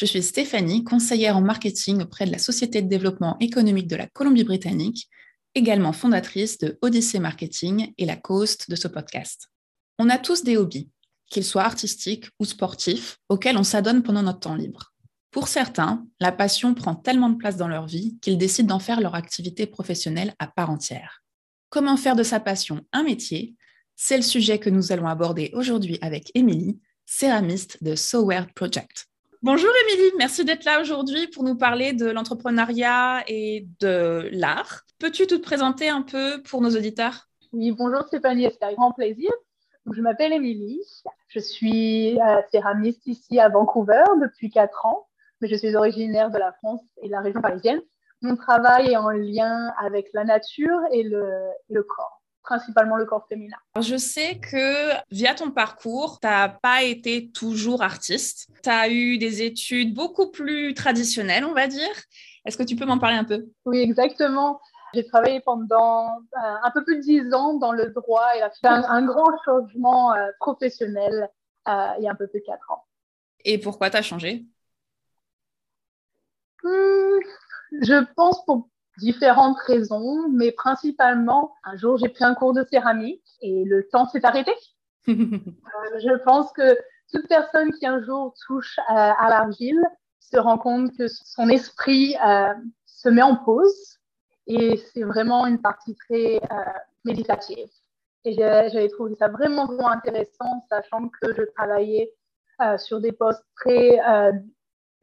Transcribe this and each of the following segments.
Je suis Stéphanie, conseillère en marketing auprès de la Société de développement économique de la Colombie-Britannique, également fondatrice de Odyssey Marketing et la co-host de ce podcast. On a tous des hobbies, qu'ils soient artistiques ou sportifs, auxquels on s'adonne pendant notre temps libre. Pour certains, la passion prend tellement de place dans leur vie qu'ils décident d'en faire leur activité professionnelle à part entière. Comment faire de sa passion un métier? C'est le sujet que nous allons aborder aujourd'hui avec Émilie, céramiste de SoWare Project. Bonjour Émilie, merci d'être là aujourd'hui pour nous parler de l'entrepreneuriat et de l'art. Peux-tu te présenter un peu pour nos auditeurs? Oui, bonjour Stéphanie, c'est un grand plaisir. Je m'appelle Émilie, je suis euh, céramiste ici à Vancouver depuis 4 ans, mais je suis originaire de la France et de la région parisienne. Mon travail est en lien avec la nature et le corps principalement le corps féminin. je sais que via ton parcours, tu n'as pas été toujours artiste. Tu as eu des études beaucoup plus traditionnelles, on va dire. Est-ce que tu peux m'en parler un peu? Oui, exactement. J'ai travaillé pendant euh, un peu plus de dix ans dans le droit et a fait un, grand changement euh, professionnel euh, il y a un peu plus de quatre ans. Et pourquoi tu as changé? Hmm, Je pense pour différentes raisons, mais principalement, un jour, j'ai pris un cours de céramique et le temps s'est arrêté. Euh, je pense que toute personne qui un jour touche à, l'argile se rend compte que son esprit euh, se met en pause et c'est vraiment une partie très euh, méditative. Et j'avais trouvé ça vraiment, vraiment intéressant, sachant que je travaillais sur des postes très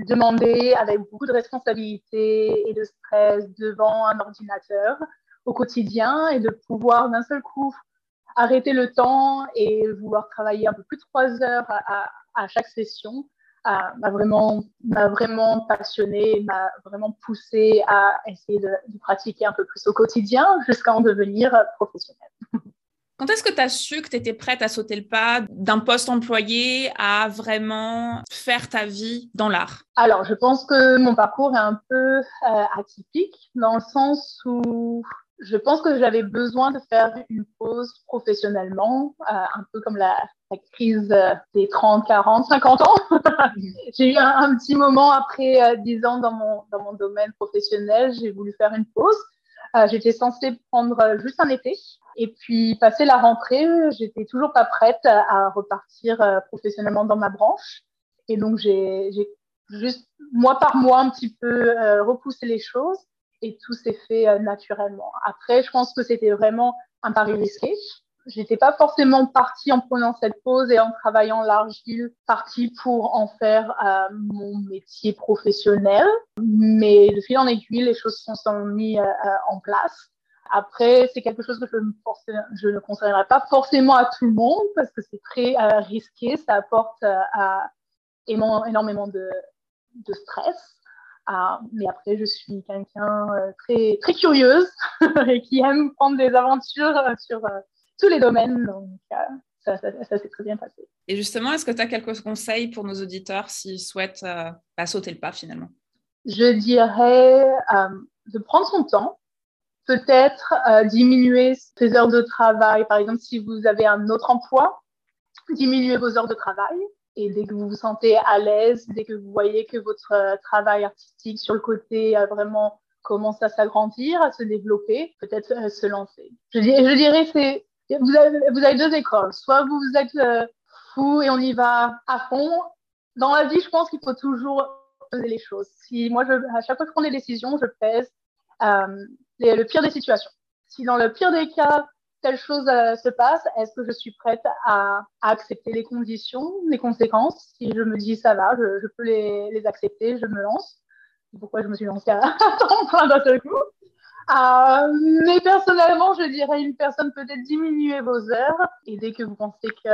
demander avec beaucoup de responsabilités et de stress devant un ordinateur au quotidien et de pouvoir d'un seul coup arrêter le temps et vouloir travailler un peu plus de trois heures à, chaque session m'a vraiment, vraiment passionné, m'a vraiment poussé à essayer de, de, pratiquer un peu plus au quotidien jusqu'à en devenir professionnel. Quand est-ce que tu as su que tu étais prête à sauter le pas d'un poste employé à vraiment faire ta vie dans l'art? Alors, je pense que mon parcours est un peu euh, atypique dans le sens où je pense que j'avais besoin de faire une pause professionnellement, euh, un peu comme la, crise des 30, 40, 50 ans. j'ai eu un, petit moment après 10 euh, ans dans mon, dans mon domaine professionnel, j'ai voulu faire une pause. J'étais censée prendre juste un été et puis, passé la rentrée, j'étais toujours pas prête à repartir euh, professionnellement dans ma branche. Et donc, j'ai juste mois par mois un petit peu euh, repoussé les choses et tout s'est fait euh, naturellement. Après, je pense que c'était vraiment un pari risqué. J'étais pas forcément partie en prenant cette pause et en travaillant l'argile, partie pour en faire mon métier professionnel. Mais de fil en aiguille, les choses se sont mises en place. Après, c'est quelque chose que je, ne conseillerais pas forcément à tout le monde parce que c'est très euh, risqué, ça apporte euh, énormément de, de stress. Mais après, je suis quelqu'un euh, très, très curieuse et qui aime prendre des aventures sur tous les domaines. Donc, ça, ça, s'est très bien passé. Et justement, est-ce que tu as quelques conseils pour nos auditeurs s'ils souhaitent pas sauter le pas finalement? Je dirais de prendre son temps peut-être euh, diminuer ses heures de travail. Par exemple, si vous avez un autre emploi, diminuer vos heures de travail. Et dès que vous vous sentez à l'aise, dès que vous voyez que votre euh, travail artistique sur le côté a vraiment commence à s'agrandir, à se développer, peut-être euh, se lancer. Je, je dirais, c'est vous avez, vous avez deux écoles. Soit vous êtes fou et on y va à fond. Dans la vie, je pense qu'il faut toujours peser les choses. Si moi, je, à chaque fois que je prends des décisions, je pèse le pire des situations. Si dans le pire des cas, telle chose euh, se passe, est-ce que je suis prête à, accepter les conditions, les conséquences? Si je me dis ça va, je, peux les, accepter, je me lance. Pourquoi je me suis lancée à temps plein d'un seul coup? Euh, mais personnellement, je dirais une personne peut-être diminuer vos heures et dès que vous pensez que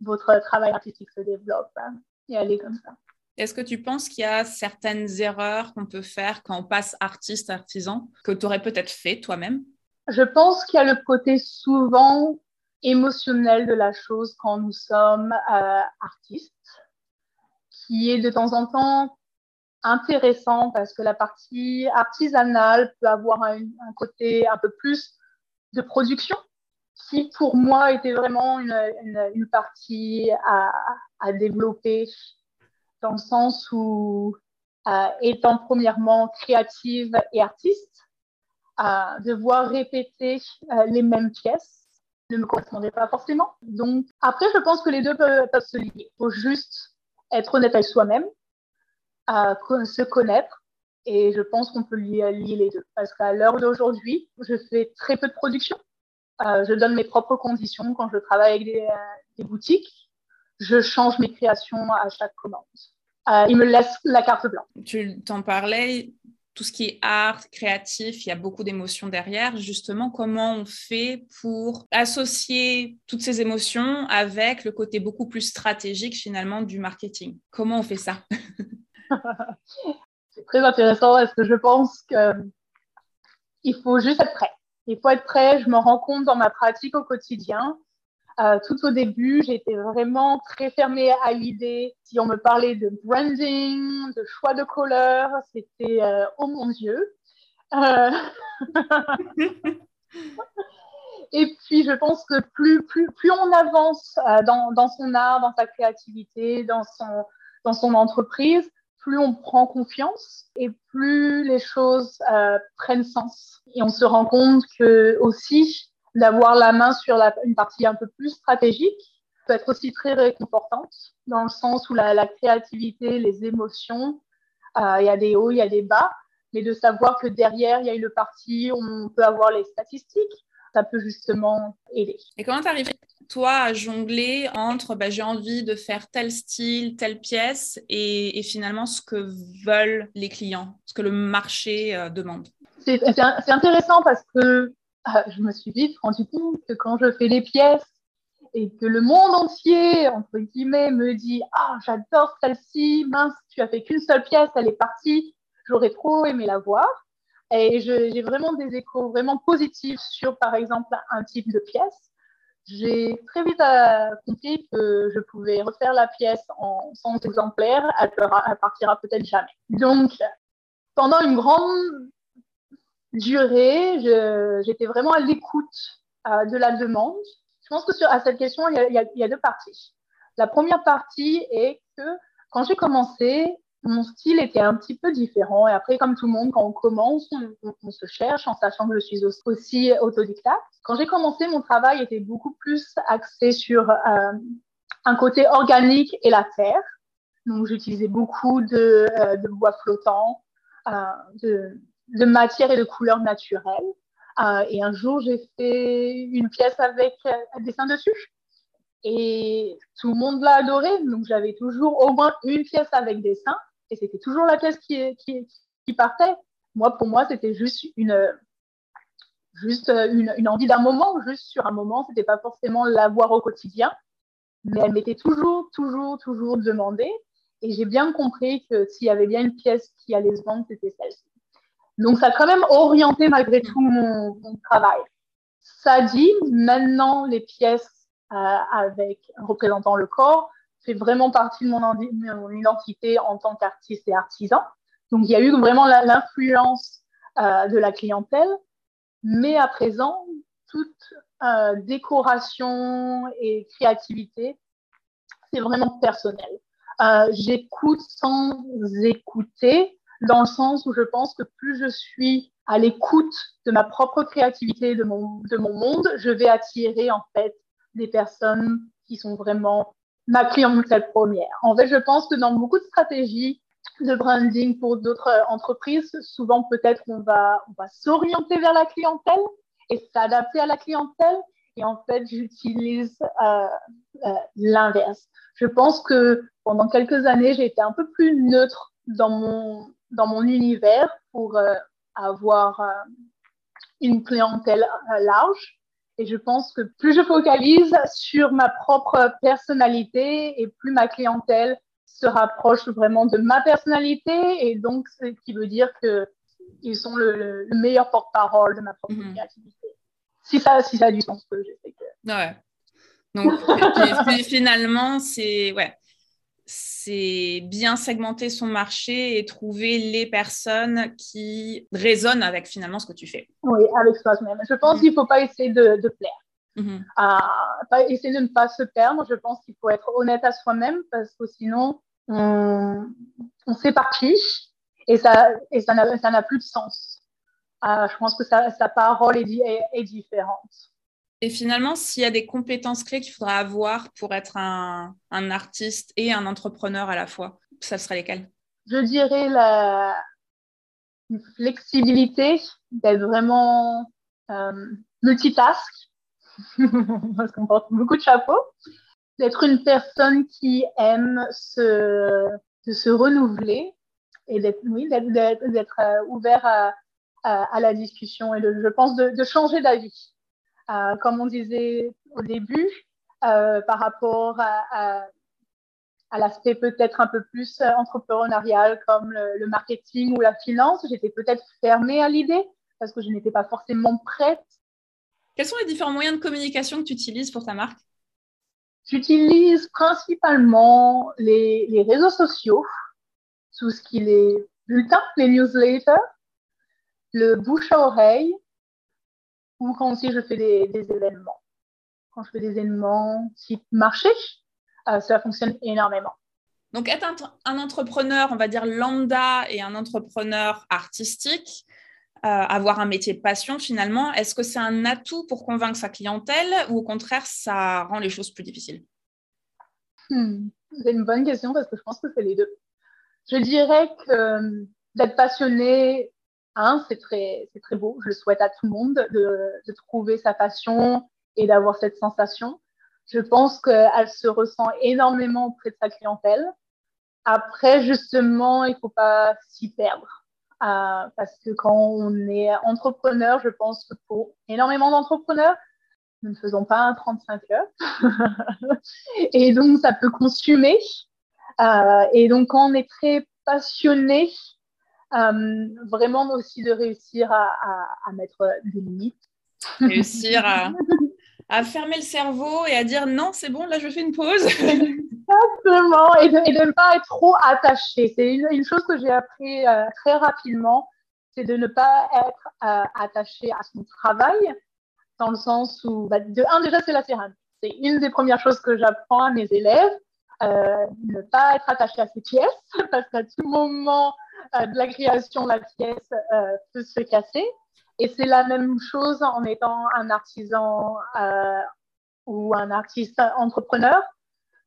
votre travail artistique se développe, hein, et aller comme ça. Est-ce que tu penses qu'il y a certaines erreurs qu'on peut faire quand on passe artiste, artisan, que tu aurais peut-être fait toi-même? Je pense qu'il y a le côté souvent émotionnel de la chose quand nous sommes euh, artistes, qui est de temps en temps intéressant parce que la partie artisanale peut avoir un, côté un peu plus de production qui pour moi était vraiment une, une, partie à, à, développer dans le sens où euh, étant premièrement créative et artiste, euh, devoir répéter euh, les mêmes pièces ne me correspondait pas forcément. Donc après, je pense que les deux peuvent, peuvent se lier. Il faut juste être honnête avec soi-même à se connaître. Et je pense qu'on peut lier, les deux. Parce qu'à l'heure d'aujourd'hui, je fais très peu de production. Euh, je donne mes propres conditions quand je travaille avec des, euh, boutiques. Je change mes créations à chaque commande. Euh, ils me laissent la carte blanche. Tu t'en parlais, tout ce qui est art, créatif, il y a beaucoup d'émotions derrière. Justement, comment on fait pour associer toutes ces émotions avec le côté beaucoup plus stratégique finalement du marketing? Comment on fait ça? c'est très intéressant parce que je pense qu'il faut juste être prêt. Il faut être prêt. Je me rends compte dans ma pratique au quotidien. Euh, tout au début, j'étais vraiment très fermée à l'idée. Si on me parlait de branding, de choix de couleur, c'était euh, oh mon Dieu. Euh, et puis, je pense que plus, plus, plus on avance dans, dans, son art, dans sa créativité, dans son, dans son entreprise, plus on prend confiance et plus les choses euh, prennent sens. Et on se rend compte que aussi d'avoir la main sur une partie un peu plus stratégique peut être aussi très réconfortante dans le sens où la, créativité, les émotions, euh, il y a des hauts, il y a des bas, mais de savoir que derrière, il y a une partie où on peut avoir les statistiques, ça peut justement aider. Et comment tu arrives toi, à jongler entre bah, j'ai envie de faire tel style, telle pièce et, finalement ce que veulent les clients, ce que le marché euh, demande? C'est intéressant parce que ah, je me suis vite rendu compte que quand je fais les pièces et que le monde entier, entre guillemets, me dit Ah, j'adore celle-ci, mince, tu as fait qu'une seule pièce, elle est partie, j'aurais trop aimé la voir. Et j'ai vraiment des échos vraiment positifs sur, par exemple, un type de pièce j'ai très vite euh, compris que je pouvais refaire la pièce en 100 exemplaires, elle, ne partira peut-être jamais. Donc, pendant une grande durée, j'étais vraiment à l'écoute euh, de la demande. Je pense que sur, à cette question, il y, a, deux parties. La première partie est que quand j'ai commencé, mon style était un petit peu différent. Et après, comme tout le monde, quand on commence, on, se cherche en sachant que je suis aussi autodidacte. Quand j'ai commencé, mon travail était beaucoup plus axé sur euh, un côté organique et la terre. Donc, j'utilisais beaucoup de, euh, bois flottants, euh, de, de, matière et de couleurs naturelles. et un jour, j'ai fait une pièce avec un dessin dessus. Et tout le monde l'a adoré. Donc, j'avais toujours au moins une pièce avec dessin et c'était toujours la pièce qui, partait. Moi, pour moi, c'était juste une, juste une, envie d'un moment, juste sur un moment. C'était pas forcément la voir au quotidien, mais elle m'était toujours, toujours, toujours demandée. Et j'ai bien compris que s'il y avait bien une pièce qui allait se vendre, c'était celle-ci. Donc, ça a quand même orienté malgré tout mon, travail. Ça dit, maintenant, les pièces euh, avec représentant le corps, fait vraiment partie de mon, identité en tant qu'artiste et artisan. Donc, il y a eu vraiment l'influence euh, de la clientèle, mais à présent, toute euh, décoration et créativité, c'est vraiment personnel. Euh, j'écoute sans écouter, dans le sens où je pense que plus je suis à l'écoute de ma propre créativité, de mon, de mon monde, je vais attirer en fait des personnes qui sont vraiment ma clientèle première. En fait, je pense que dans beaucoup de stratégies de branding pour d'autres entreprises, souvent peut-être on va, on va s'orienter vers la clientèle et s'adapter à la clientèle. Et en fait, j'utilise euh, euh, l'inverse. Je pense que pendant quelques années, j'ai été un peu plus neutre dans mon, dans mon univers pour euh, avoir une clientèle large. Et je pense que plus je focalise sur ma propre personnalité et plus ma clientèle se rapprochent vraiment de ma personnalité et donc ce qui veut dire qu'ils sont le, meilleur porte-parole de ma propre mhm. créativité. Si ça, si ça a du sens, que je sais que. Ouais. Donc finalement, c'est ouais, c'est bien segmenter son marché et trouver les personnes qui résonnent avec finalement ce que tu fais. Oui, avec soi-même. Je pense mhm. qu'il ne faut pas essayer de, de plaire. Mhm. pas essayer de ne pas se perdre. Je pense qu'il faut être honnête à soi-même parce que sinon, on, on s'éparpille et ça et ça n'a plus de sens. Euh, je pense que sa, sa parole est, est, différente. Et finalement, s'il y a des compétences clés qu'il faudra avoir pour être un, artiste et un entrepreneur à la fois, ça serait lesquelles? Je dirais la flexibilité, d'être vraiment euh, multitask, parce qu'on porte beaucoup de chapeaux, d'être une personne qui aime se, se renouveler et d'être euh, ouvert à, la discussion et de, je pense de, de changer d'avis. Euh, comme on disait au début, euh, par rapport à, à, l'aspect peut-être un peu plus entrepreneurial comme le, le marketing ou la finance, j'étais peut-être fermée à l'idée parce que je n'étais pas forcément prête. Quels sont les différents moyens de communication que tu utilises pour ta marque? J'utilise principalement les, les, réseaux sociaux, tout ce qui est bulletins, les newsletters, le bouche à oreille, ou quand aussi je fais des, des événements. Quand je fais des événements type marché, euh, ça fonctionne énormément. Donc, être un, un, entrepreneur, on va dire lambda et un entrepreneur artistique, euh, avoir un métier de passion finalement, est-ce que c'est un atout pour convaincre sa clientèle ou au contraire, ça rend les choses plus difficiles? Hmm. C'est une bonne question parce que je pense que c'est les deux. Je dirais que euh, d'être passionné, hein, c'est très, très beau. Je le souhaite à tout le monde de, trouver sa passion et d'avoir cette sensation. Je pense qu'elle se ressent énormément auprès de sa clientèle. Après, justement, il ne faut pas s'y perdre euh, parce que quand on est entrepreneur, je pense que pour énormément d'entrepreneurs, nous ne faisons pas un 35 heures. et donc, ça peut consumer. Euh, et donc, quand on est très passionné, vraiment aussi de réussir à, à, à, mettre des limites. Réussir à, à fermer le cerveau et à dire non, c'est bon, là je fais une pause. Exactement, et de, ne pas être trop attaché. C'est une, une, chose que j'ai appris euh, très rapidement, c'est de ne pas être euh, attaché à son travail, dans le sens où, bah, de un, déjà, c'est la céramique. C'est une des premières choses que j'apprends à mes élèves. Euh, ne pas être attaché à ses pièces, parce qu'à tout moment euh, de la création, la pièce euh, peut se casser. Et c'est la même chose en étant un artisan euh, ou un artiste entrepreneur,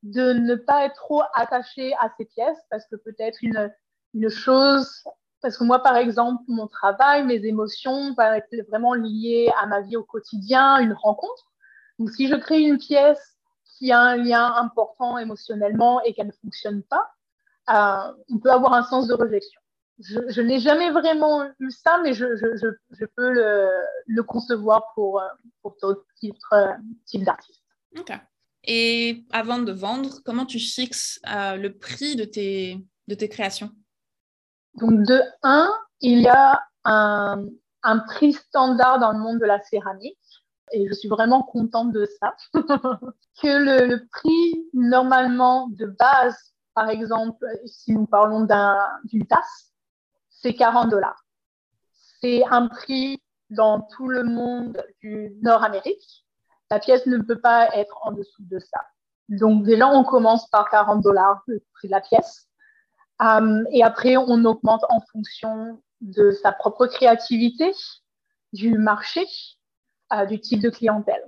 de ne pas être trop attaché à ses pièces parce que peut-être une, chose, parce que moi par exemple, mon travail, mes émotions vont être vraiment liées à ma vie au quotidien, une rencontre. Donc si je crée une pièce qui a un lien important émotionnellement et qu'elle ne fonctionne pas, euh, on peut avoir un sens de rejection je, n'ai jamais vraiment eu ça, mais je, je peux le, le, concevoir pour, pour d'autres types, types d'artistes. Ok. Et avant de vendre, comment tu fixes euh, le prix de tes, de tes créations? Donc, de un, il y a un, un, prix standard dans le monde de la céramique. Et je suis vraiment contente de ça. que le, le, prix, normalement, de base, par exemple, si nous parlons d'une tasse, c'est 40 dollars. C'est un prix dans tout le monde du Nord-Amérique. La pièce ne peut pas être en dessous de ça. Donc déjà, on commence par 40 dollars le prix de la pièce. Um, et après, on augmente en fonction de sa propre créativité, du marché, uh, du type de clientèle.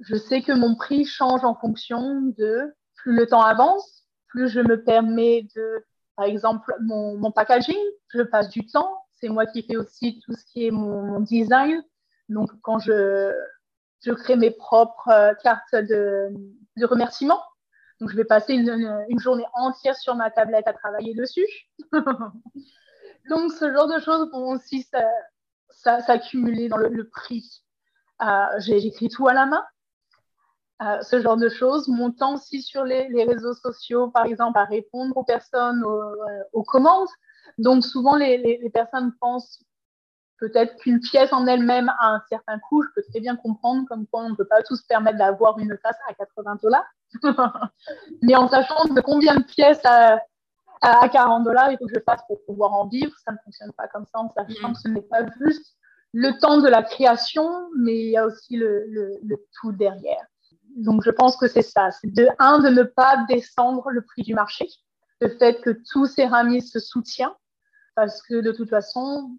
Je sais que mon prix change en fonction de plus le temps avance, plus je me permets de par exemple, mon, packaging, je passe du temps. C'est moi qui fais aussi tout ce qui est mon, design. Donc, quand je, je crée mes propres euh, cartes de, de remerciement, donc je vais passer une, journée entière sur ma tablette à travailler dessus. donc, ce genre de choses vont aussi s'accumuler dans le, prix. Euh, J'écris tout à la main. Ce genre de choses. Mon temps aussi sur les, réseaux sociaux, par exemple, à répondre aux personnes, aux, commandes. Donc souvent, les, les personnes pensent peut-être qu'une pièce en elle-même a un certain coût. Je peux très bien comprendre comme quoi on ne peut pas tous se permettre d'avoir une tasse à 80 dollars. Mais en sachant de combien de pièces à, à 40 dollars il faut que je fasse pour pouvoir en vivre, ça ne fonctionne pas comme ça en sachant que ce n'est pas juste le temps de la création, mais il y a aussi le, le, tout derrière. Donc je pense que c'est ça. C'est de un, de ne pas descendre le prix du marché. Le fait que tout Céramis se soutient, parce que de toute façon,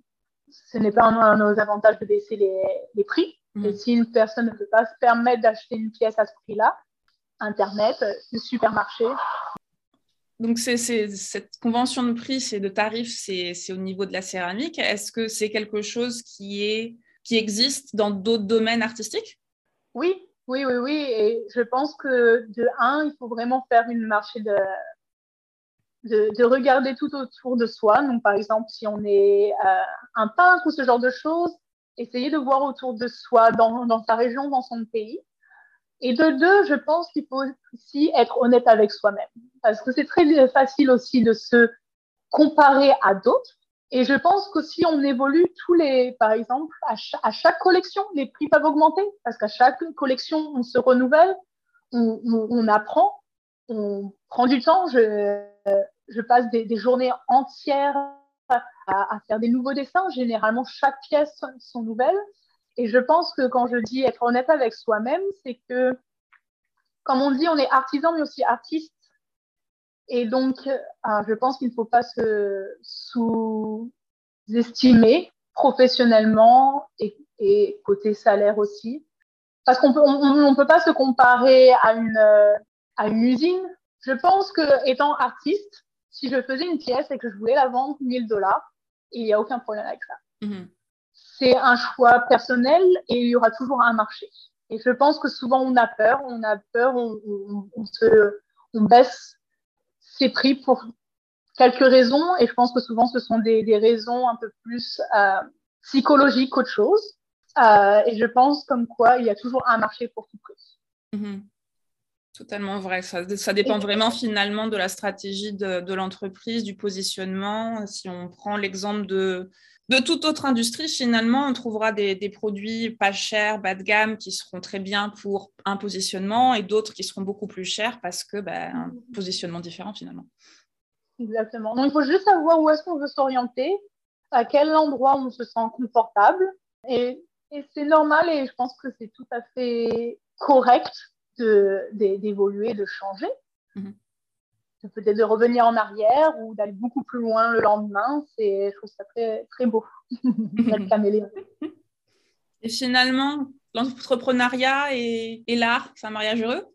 ce n'est pas un, de nos avantages de baisser les, prix. Mm. Et si une personne ne peut pas se permettre d'acheter une pièce à ce prix-là, Internet, le supermarché. Donc, c'est, cette convention de prix, c'est de tarifs, c'est, au niveau de la céramique. Est-ce que c'est quelque chose qui, est, qui existe dans d'autres domaines artistiques? Oui, oui, oui, oui. Et je pense que de un, il faut vraiment faire une marché de, de, regarder tout autour de soi. Donc, par exemple, si on est euh, un peintre ou ce genre de choses, essayer de voir autour de soi, dans, dans sa région, dans son pays. Et de deux, je pense qu'il faut aussi être honnête avec soi-même. Parce que c'est très facile aussi de se comparer à d'autres. Et je pense que si on évolue tous les, par exemple, à chaque, à collection, les prix peuvent augmenter. Parce qu'à chaque collection, on se renouvelle, on, apprend, on prend du temps. Je, passe des, journées entières à, faire des nouveaux dessins. Généralement, chaque pièce sont nouvelles. Et je pense que quand je dis être honnête avec soi-même, c'est que, comme on dit, on est artisan, mais aussi artiste. Et donc, euh, je pense qu'il ne faut pas se sous-estimer professionnellement et, côté salaire aussi. Parce qu'on peut, on, peut pas se comparer à une, à une usine. Je pense que étant artiste, si je faisais une pièce et que je voulais la vendre 1000 dollars, il n'y a aucun problème avec ça. Mhm. C'est un choix personnel et il y aura toujours un marché. Et je pense que souvent on a peur, on a peur, on, se, on baisse ses prix pour quelques raisons et je pense que souvent ce sont des, des raisons un peu plus euh, psychologiques qu'autre chose. Euh, et je pense comme quoi il y a toujours un marché pour tout prix. Mhm. Totalement vrai. Ça, ça, dépend vraiment finalement de la stratégie de, l'entreprise, du positionnement. Si on prend l'exemple de, de toute autre industrie, finalement, on trouvera des, produits pas chers, bas de gamme, qui seront très bien pour un positionnement et d'autres qui seront beaucoup plus chers parce que ben, un positionnement différent finalement. Exactement. Donc, il faut juste savoir où est-ce qu'on veut s'orienter, à quel endroit on se sent confortable. Et, et c'est normal et je pense que c'est tout à fait correct d'évoluer, de, changer. Mhm. Peut-être de revenir en arrière ou d'aller beaucoup plus loin le lendemain. C'est, je trouve ça très, très beau, Et finalement, l'entrepreneuriat et, l'art, c'est un mariage heureux?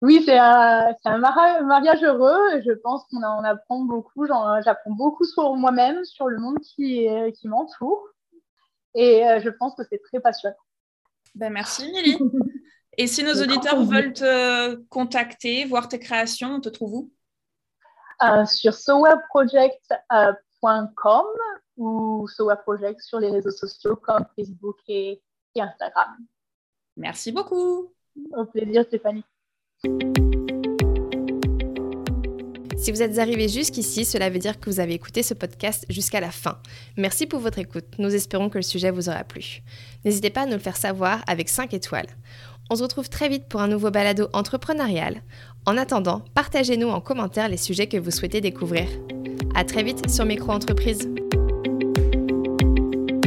Oui, c'est un, un, mariage heureux. Et je pense qu'on en apprend beaucoup. J'apprends beaucoup sur moi-même, sur le monde qui, qui m'entoure. Et euh, je pense que c'est très passionnant. Ben, merci, Nelly. Et si nos auditeurs veulent te contacter, voir tes créations, on te trouve où? Euh, Sur sowebproject.com ou sowebproject sur les réseaux sociaux comme Facebook et, Instagram. Merci beaucoup. Au plaisir, Stéphanie. Si vous êtes arrivé jusqu'ici, cela veut dire que vous avez écouté ce podcast jusqu'à la fin. Merci pour votre écoute. Nous espérons que le sujet vous aura plu. N'hésitez pas à nous le faire savoir avec 5 étoiles. On se retrouve très vite pour un nouveau balado entrepreneurial. En attendant, partagez-nous en commentaire les sujets que vous souhaitez découvrir. À très vite sur Micro Entreprise.